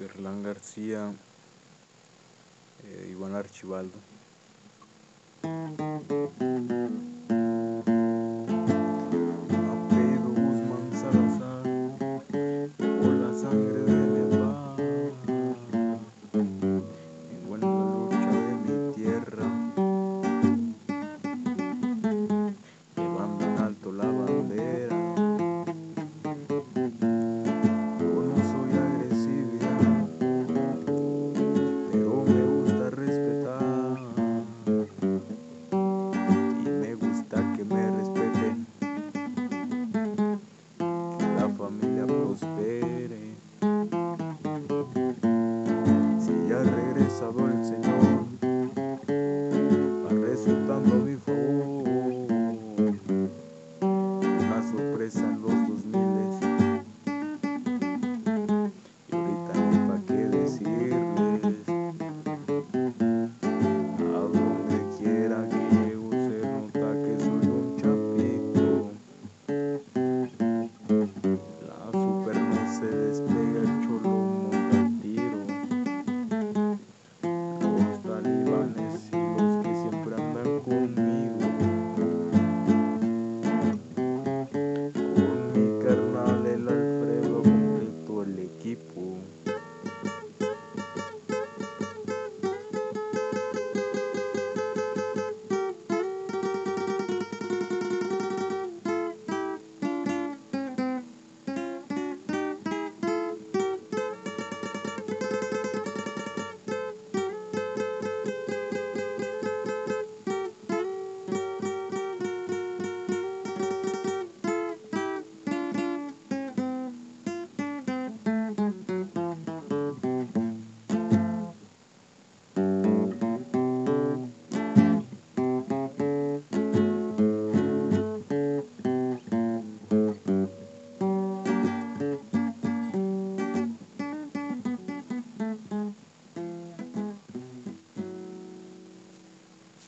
Erlán García, eh, Iván Archibaldo. Mm-hmm.